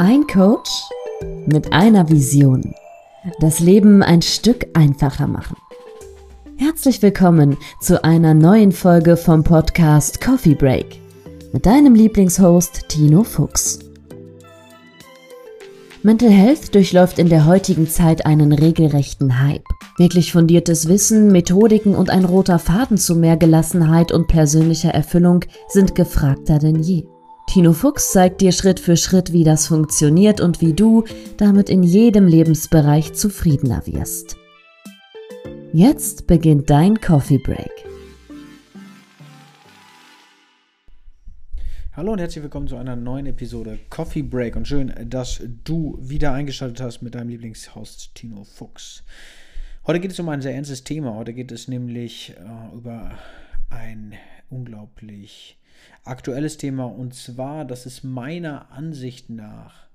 Ein Coach mit einer Vision. Das Leben ein Stück einfacher machen. Herzlich willkommen zu einer neuen Folge vom Podcast Coffee Break mit deinem Lieblingshost Tino Fuchs. Mental Health durchläuft in der heutigen Zeit einen regelrechten Hype. Wirklich fundiertes Wissen, Methodiken und ein roter Faden zu mehr Gelassenheit und persönlicher Erfüllung sind gefragter denn je. Tino Fuchs zeigt dir Schritt für Schritt, wie das funktioniert und wie du damit in jedem Lebensbereich zufriedener wirst. Jetzt beginnt dein Coffee Break. Hallo und herzlich willkommen zu einer neuen Episode Coffee Break und schön, dass du wieder eingeschaltet hast mit deinem Lieblingshost Tino Fuchs. Heute geht es um ein sehr ernstes Thema. Heute geht es nämlich äh, über ein unglaublich aktuelles Thema und zwar, dass es meiner Ansicht nach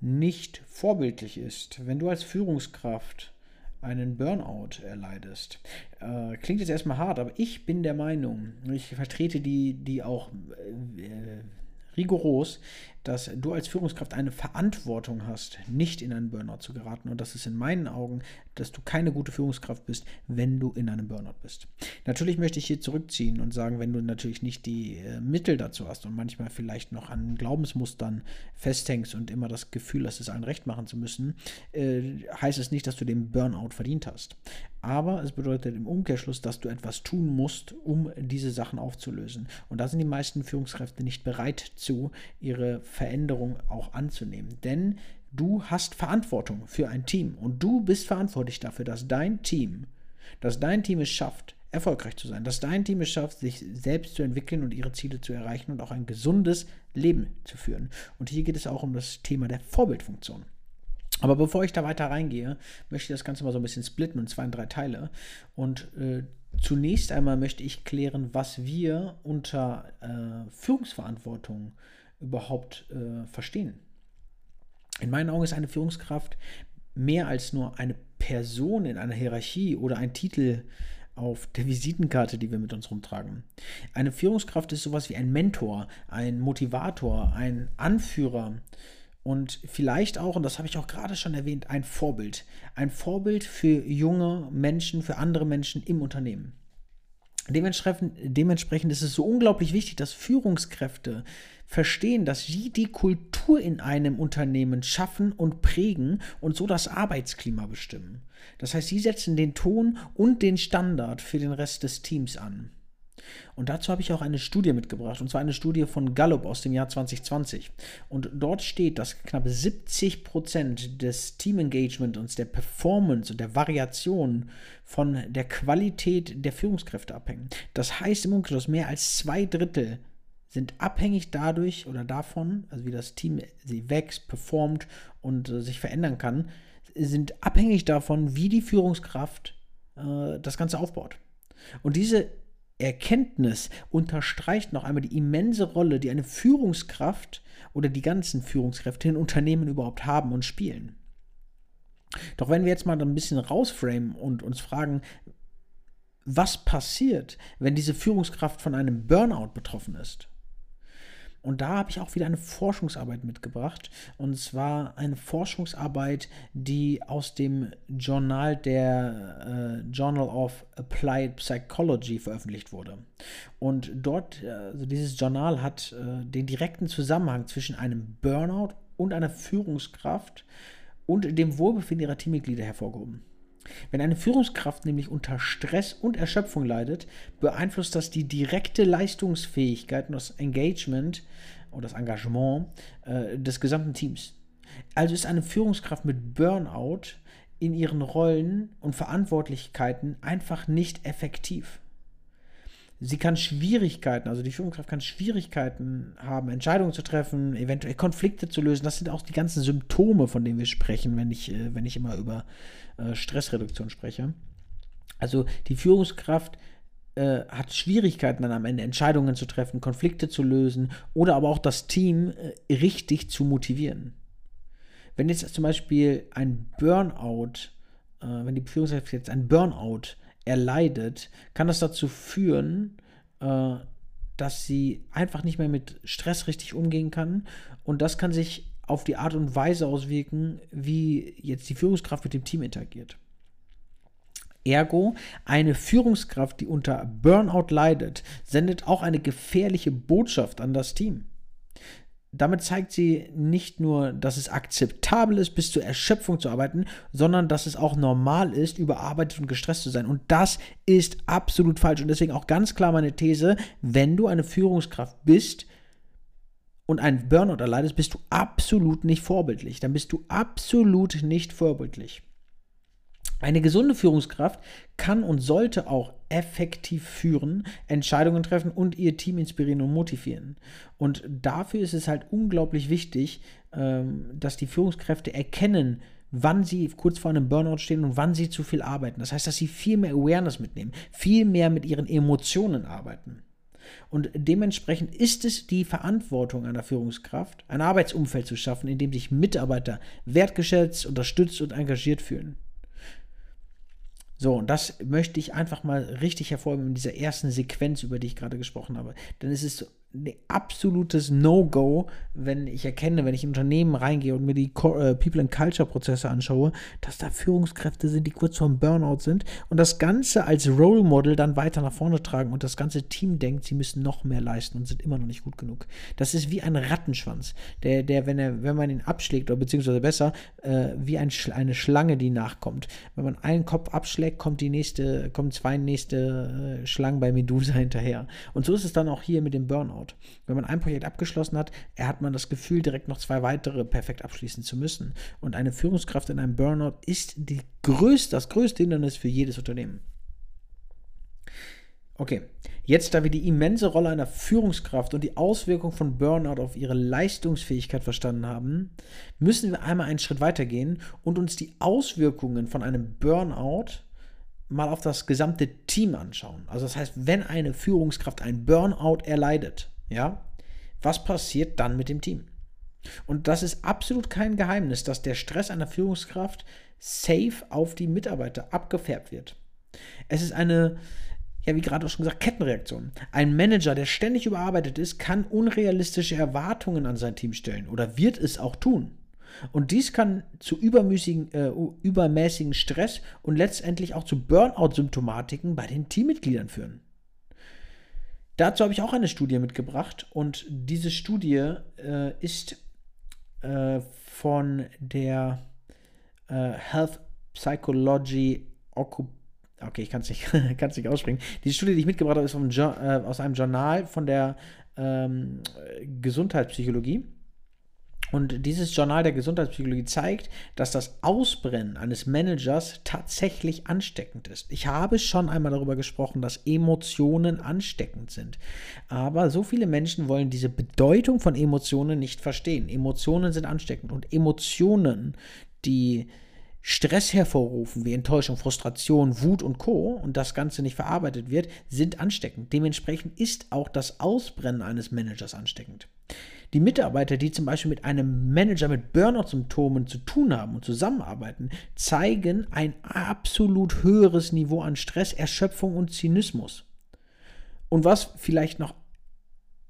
nicht vorbildlich ist, wenn du als Führungskraft einen Burnout erleidest. Äh, klingt jetzt erstmal hart, aber ich bin der Meinung, ich vertrete die, die auch äh, rigoros, dass du als Führungskraft eine Verantwortung hast, nicht in einen Burnout zu geraten. Und das ist in meinen Augen, dass du keine gute Führungskraft bist, wenn du in einem Burnout bist. Natürlich möchte ich hier zurückziehen und sagen, wenn du natürlich nicht die äh, Mittel dazu hast und manchmal vielleicht noch an Glaubensmustern festhängst und immer das Gefühl hast, es allen recht machen zu müssen, äh, heißt es nicht, dass du den Burnout verdient hast. Aber es bedeutet im Umkehrschluss, dass du etwas tun musst, um diese Sachen aufzulösen. Und da sind die meisten Führungskräfte nicht bereit zu, ihre Veränderung auch anzunehmen. Denn du hast Verantwortung für ein Team und du bist verantwortlich dafür, dass dein Team, dass dein Team es schafft, erfolgreich zu sein, dass dein Team es schafft, sich selbst zu entwickeln und ihre Ziele zu erreichen und auch ein gesundes Leben zu führen. Und hier geht es auch um das Thema der Vorbildfunktion. Aber bevor ich da weiter reingehe, möchte ich das Ganze mal so ein bisschen splitten und zwar in drei Teile. Und äh, zunächst einmal möchte ich klären, was wir unter äh, Führungsverantwortung überhaupt äh, verstehen. In meinen Augen ist eine Führungskraft mehr als nur eine Person in einer Hierarchie oder ein Titel auf der Visitenkarte, die wir mit uns rumtragen. Eine Führungskraft ist sowas wie ein Mentor, ein Motivator, ein Anführer und vielleicht auch, und das habe ich auch gerade schon erwähnt, ein Vorbild. Ein Vorbild für junge Menschen, für andere Menschen im Unternehmen. Dementsprechend, ist es so unglaublich wichtig, dass Führungskräfte verstehen, dass sie die Kultur in einem Unternehmen schaffen und prägen und so das Arbeitsklima bestimmen. Das heißt, sie setzen den Ton und den Standard für den Rest des Teams an. Und dazu habe ich auch eine Studie mitgebracht, und zwar eine Studie von Gallup aus dem Jahr 2020. Und dort steht, dass knapp 70 Prozent des Teamengagement und der Performance und der Variation von der Qualität der Führungskräfte abhängen. Das heißt im Umkehrschluss, mehr als zwei Drittel sind abhängig dadurch oder davon, also wie das Team sie wächst, performt und äh, sich verändern kann, sind abhängig davon, wie die Führungskraft äh, das Ganze aufbaut. Und diese Erkenntnis unterstreicht noch einmal die immense Rolle, die eine Führungskraft oder die ganzen Führungskräfte in Unternehmen überhaupt haben und spielen. Doch wenn wir jetzt mal ein bisschen rausframen und uns fragen, was passiert, wenn diese Führungskraft von einem Burnout betroffen ist? Und da habe ich auch wieder eine Forschungsarbeit mitgebracht. Und zwar eine Forschungsarbeit, die aus dem Journal der äh, Journal of Applied Psychology veröffentlicht wurde. Und dort, also dieses Journal hat äh, den direkten Zusammenhang zwischen einem Burnout und einer Führungskraft und dem Wohlbefinden ihrer Teammitglieder hervorgehoben. Wenn eine Führungskraft nämlich unter Stress und Erschöpfung leidet, beeinflusst das die direkte Leistungsfähigkeit und das Engagement oder das Engagement äh, des gesamten Teams. Also ist eine Führungskraft mit Burnout in ihren Rollen und Verantwortlichkeiten einfach nicht effektiv sie kann Schwierigkeiten, also die Führungskraft kann Schwierigkeiten haben, Entscheidungen zu treffen, eventuell Konflikte zu lösen. Das sind auch die ganzen Symptome, von denen wir sprechen, wenn ich, äh, wenn ich immer über äh, Stressreduktion spreche. Also die Führungskraft äh, hat Schwierigkeiten dann am Ende Entscheidungen zu treffen, Konflikte zu lösen oder aber auch das Team richtig zu motivieren. Wenn jetzt zum Beispiel ein Burnout, wenn die Führungskraft jetzt ein Burnout erleidet, kann das dazu führen, äh, dass sie einfach nicht mehr mit Stress richtig umgehen kann. Und das kann sich auf die Art und Weise auswirken, wie jetzt die Führungskraft mit dem Team interagiert. Ergo, eine Führungskraft, die unter Burnout leidet, sendet auch eine gefährliche Botschaft an das Team. Damit zeigt sie nicht nur, dass es akzeptabel ist, bis zur Erschöpfung zu arbeiten, sondern dass es auch normal ist, überarbeitet und gestresst zu sein. Und das ist absolut falsch. Und deswegen auch ganz klar meine These, wenn du eine Führungskraft bist und einen Burnout erleidest, bist du absolut nicht vorbildlich. Dann bist du absolut nicht vorbildlich. Eine gesunde Führungskraft kann und sollte auch effektiv führen, Entscheidungen treffen und ihr Team inspirieren und motivieren. Und dafür ist es halt unglaublich wichtig, ähm, dass die Führungskräfte erkennen, wann sie kurz vor einem Burnout stehen und wann sie zu viel arbeiten. Das heißt, dass sie viel mehr Awareness mitnehmen, viel mehr mit ihren Emotionen arbeiten. Und dementsprechend ist es die Verantwortung einer Führungskraft, ein Arbeitsumfeld zu schaffen, in dem sich Mitarbeiter wertgeschätzt, unterstützt und engagiert fühlen. So, und das möchte ich einfach mal richtig hervorheben in dieser ersten Sequenz, über die ich gerade gesprochen habe. Denn es ist ein absolutes No-Go, wenn ich erkenne, wenn ich in Unternehmen reingehe und mir die äh, People and Culture Prozesse anschaue, dass da Führungskräfte sind, die kurz vorm Burnout sind und das Ganze als Role Model dann weiter nach vorne tragen und das ganze Team denkt, sie müssen noch mehr leisten und sind immer noch nicht gut genug. Das ist wie ein Rattenschwanz, der, der wenn, er, wenn man ihn abschlägt, oder beziehungsweise besser, äh, wie ein, eine Schlange, die nachkommt. Wenn man einen Kopf abschlägt, kommt die nächste, kommen zwei nächste äh, Schlangen bei Medusa hinterher. Und so ist es dann auch hier mit dem Burnout. Burnout. Wenn man ein Projekt abgeschlossen hat, hat man das Gefühl, direkt noch zwei weitere perfekt abschließen zu müssen. Und eine Führungskraft in einem Burnout ist die größte, das größte Hindernis für jedes Unternehmen. Okay, jetzt da wir die immense Rolle einer Führungskraft und die Auswirkung von Burnout auf ihre Leistungsfähigkeit verstanden haben, müssen wir einmal einen Schritt weitergehen und uns die Auswirkungen von einem Burnout mal auf das gesamte Team anschauen. Also das heißt, wenn eine Führungskraft ein Burnout erleidet, ja, was passiert dann mit dem Team? Und das ist absolut kein Geheimnis, dass der Stress einer Führungskraft safe auf die Mitarbeiter abgefärbt wird. Es ist eine, ja, wie gerade auch schon gesagt, Kettenreaktion. Ein Manager, der ständig überarbeitet ist, kann unrealistische Erwartungen an sein Team stellen oder wird es auch tun. Und dies kann zu übermäßigen, äh, übermäßigen Stress und letztendlich auch zu Burnout-Symptomatiken bei den Teammitgliedern führen. Dazu habe ich auch eine Studie mitgebracht und diese Studie äh, ist äh, von der äh, Health Psychology Occup Okay, ich kann es nicht, nicht aussprechen. Die Studie, die ich mitgebracht habe, ist vom, äh, aus einem Journal von der ähm, Gesundheitspsychologie. Und dieses Journal der Gesundheitspsychologie zeigt, dass das Ausbrennen eines Managers tatsächlich ansteckend ist. Ich habe schon einmal darüber gesprochen, dass Emotionen ansteckend sind. Aber so viele Menschen wollen diese Bedeutung von Emotionen nicht verstehen. Emotionen sind ansteckend und Emotionen, die Stress hervorrufen, wie Enttäuschung, Frustration, Wut und Co. und das Ganze nicht verarbeitet wird, sind ansteckend. Dementsprechend ist auch das Ausbrennen eines Managers ansteckend. Die Mitarbeiter, die zum Beispiel mit einem Manager mit Burnout-Symptomen zu tun haben und zusammenarbeiten, zeigen ein absolut höheres Niveau an Stress, Erschöpfung und Zynismus. Und was vielleicht noch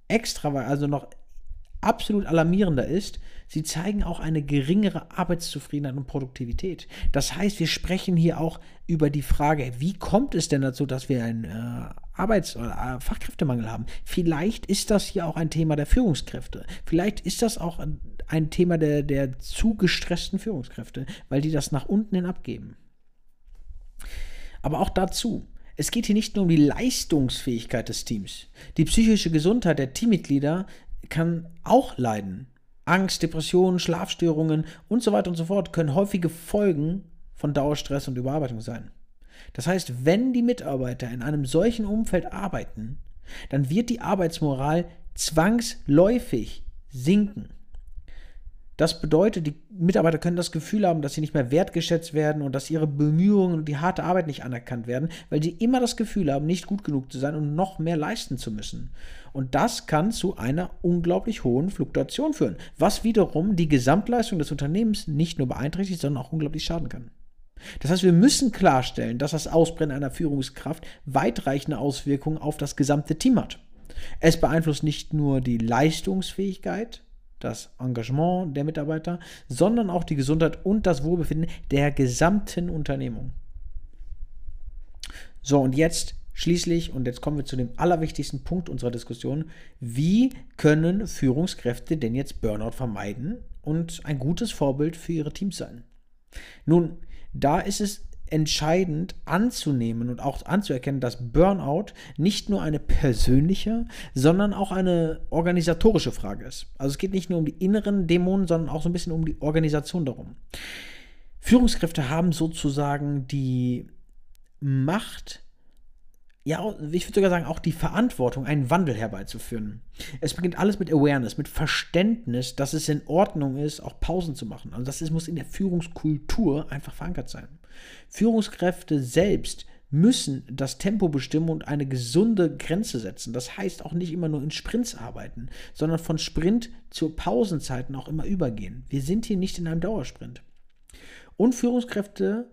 extra, also noch absolut alarmierender ist, sie zeigen auch eine geringere Arbeitszufriedenheit und Produktivität. Das heißt, wir sprechen hier auch über die Frage, wie kommt es denn dazu, dass wir einen äh, Arbeits- oder äh, Fachkräftemangel haben? Vielleicht ist das hier auch ein Thema der Führungskräfte. Vielleicht ist das auch ein Thema der, der zu gestressten Führungskräfte, weil die das nach unten hin abgeben. Aber auch dazu, es geht hier nicht nur um die Leistungsfähigkeit des Teams. Die psychische Gesundheit der Teammitglieder kann auch leiden. Angst, Depressionen, Schlafstörungen und so weiter und so fort können häufige Folgen von Dauerstress und Überarbeitung sein. Das heißt, wenn die Mitarbeiter in einem solchen Umfeld arbeiten, dann wird die Arbeitsmoral zwangsläufig sinken. Das bedeutet, die Mitarbeiter können das Gefühl haben, dass sie nicht mehr wertgeschätzt werden und dass ihre Bemühungen und die harte Arbeit nicht anerkannt werden, weil sie immer das Gefühl haben, nicht gut genug zu sein und noch mehr leisten zu müssen. Und das kann zu einer unglaublich hohen Fluktuation führen, was wiederum die Gesamtleistung des Unternehmens nicht nur beeinträchtigt, sondern auch unglaublich schaden kann. Das heißt, wir müssen klarstellen, dass das Ausbrennen einer Führungskraft weitreichende Auswirkungen auf das gesamte Team hat. Es beeinflusst nicht nur die Leistungsfähigkeit, das Engagement der Mitarbeiter, sondern auch die Gesundheit und das Wohlbefinden der gesamten Unternehmung. So, und jetzt schließlich, und jetzt kommen wir zu dem allerwichtigsten Punkt unserer Diskussion, wie können Führungskräfte denn jetzt Burnout vermeiden und ein gutes Vorbild für ihre Teams sein? Nun, da ist es entscheidend anzunehmen und auch anzuerkennen, dass Burnout nicht nur eine persönliche, sondern auch eine organisatorische Frage ist. Also es geht nicht nur um die inneren Dämonen, sondern auch so ein bisschen um die Organisation darum. Führungskräfte haben sozusagen die Macht, ja, ich würde sogar sagen, auch die Verantwortung, einen Wandel herbeizuführen. Es beginnt alles mit Awareness, mit Verständnis, dass es in Ordnung ist, auch Pausen zu machen. Also das ist, muss in der Führungskultur einfach verankert sein. Führungskräfte selbst müssen das Tempo bestimmen und eine gesunde Grenze setzen. Das heißt auch nicht immer nur in Sprints arbeiten, sondern von Sprint zu Pausenzeiten auch immer übergehen. Wir sind hier nicht in einem Dauersprint. Und Führungskräfte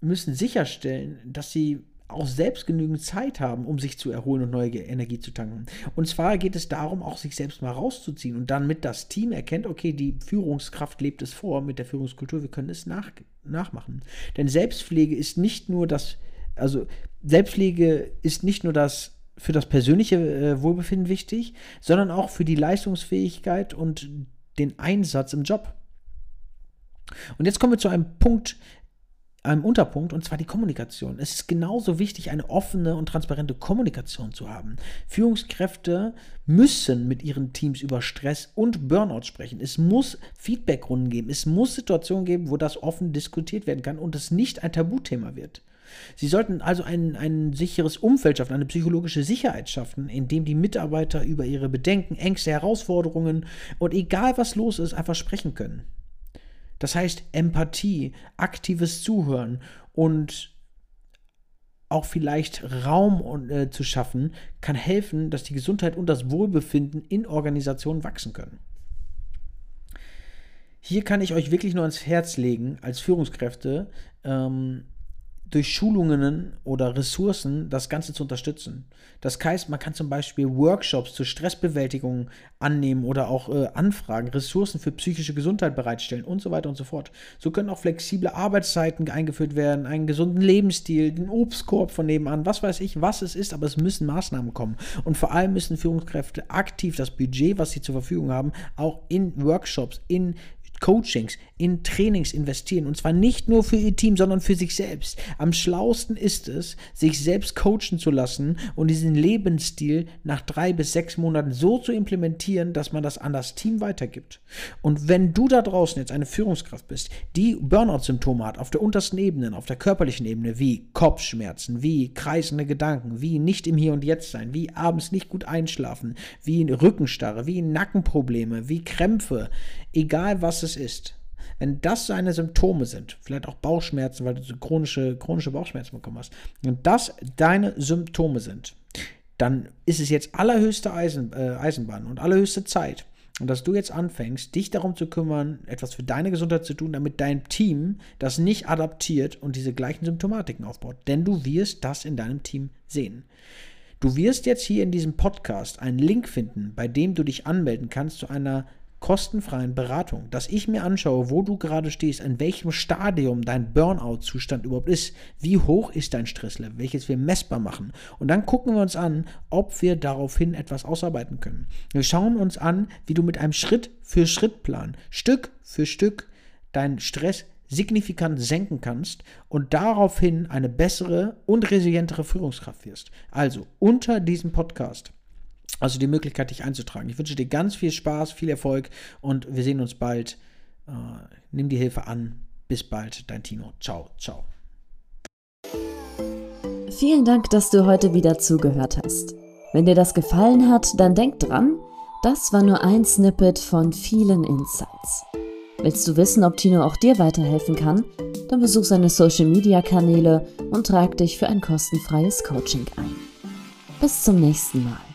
müssen sicherstellen, dass sie auch selbst genügend Zeit haben, um sich zu erholen und neue Energie zu tanken. Und zwar geht es darum, auch sich selbst mal rauszuziehen und dann mit das Team erkennt, okay, die Führungskraft lebt es vor mit der Führungskultur, wir können es nach, nachmachen. Denn Selbstpflege ist nicht nur das, also Selbstpflege ist nicht nur das für das persönliche äh, Wohlbefinden wichtig, sondern auch für die Leistungsfähigkeit und den Einsatz im Job. Und jetzt kommen wir zu einem Punkt, einem Unterpunkt, und zwar die Kommunikation. Es ist genauso wichtig, eine offene und transparente Kommunikation zu haben. Führungskräfte müssen mit ihren Teams über Stress und Burnout sprechen. Es muss Feedbackrunden geben. Es muss Situationen geben, wo das offen diskutiert werden kann und es nicht ein Tabuthema wird. Sie sollten also ein, ein sicheres Umfeld schaffen, eine psychologische Sicherheit schaffen, in dem die Mitarbeiter über ihre Bedenken, Ängste, Herausforderungen und egal was los ist, einfach sprechen können. Das heißt, Empathie, aktives Zuhören und auch vielleicht Raum äh, zu schaffen, kann helfen, dass die Gesundheit und das Wohlbefinden in Organisationen wachsen können. Hier kann ich euch wirklich nur ans Herz legen, als Führungskräfte, ähm, durch Schulungen oder Ressourcen das Ganze zu unterstützen. Das heißt, man kann zum Beispiel Workshops zur Stressbewältigung annehmen oder auch äh, anfragen, Ressourcen für psychische Gesundheit bereitstellen und so weiter und so fort. So können auch flexible Arbeitszeiten eingeführt werden, einen gesunden Lebensstil, den Obstkorb von nebenan, was weiß ich, was es ist, aber es müssen Maßnahmen kommen. Und vor allem müssen Führungskräfte aktiv das Budget, was sie zur Verfügung haben, auch in Workshops, in Coachings, in Trainings investieren. Und zwar nicht nur für ihr Team, sondern für sich selbst. Am schlausten ist es, sich selbst coachen zu lassen und diesen Lebensstil nach drei bis sechs Monaten so zu implementieren, dass man das an das Team weitergibt. Und wenn du da draußen jetzt eine Führungskraft bist, die Burnout-Symptome hat, auf der untersten Ebene, auf der körperlichen Ebene, wie Kopfschmerzen, wie kreisende Gedanken, wie nicht im Hier und Jetzt sein, wie abends nicht gut einschlafen, wie Rückenstarre, wie Nackenprobleme, wie Krämpfe, egal was es ist, wenn das seine Symptome sind, vielleicht auch Bauchschmerzen, weil du chronische, chronische Bauchschmerzen bekommen hast, und das deine Symptome sind, dann ist es jetzt allerhöchste Eisen, äh, Eisenbahn und allerhöchste Zeit, dass du jetzt anfängst, dich darum zu kümmern, etwas für deine Gesundheit zu tun, damit dein Team das nicht adaptiert und diese gleichen Symptomatiken aufbaut. Denn du wirst das in deinem Team sehen. Du wirst jetzt hier in diesem Podcast einen Link finden, bei dem du dich anmelden kannst zu einer kostenfreien Beratung, dass ich mir anschaue, wo du gerade stehst, in welchem Stadium dein Burnout-Zustand überhaupt ist, wie hoch ist dein Stresslevel, welches wir messbar machen. Und dann gucken wir uns an, ob wir daraufhin etwas ausarbeiten können. Wir schauen uns an, wie du mit einem Schritt-für-Schritt-Plan, Stück für Stück, deinen Stress signifikant senken kannst und daraufhin eine bessere und resilientere Führungskraft wirst. Also unter diesem Podcast also die Möglichkeit, dich einzutragen. Ich wünsche dir ganz viel Spaß, viel Erfolg und wir sehen uns bald. Äh, nimm die Hilfe an. Bis bald, dein Tino. Ciao, ciao. Vielen Dank, dass du heute wieder zugehört hast. Wenn dir das gefallen hat, dann denk dran, das war nur ein Snippet von vielen Insights. Willst du wissen, ob Tino auch dir weiterhelfen kann? Dann besuch seine Social Media Kanäle und trag dich für ein kostenfreies Coaching ein. Bis zum nächsten Mal.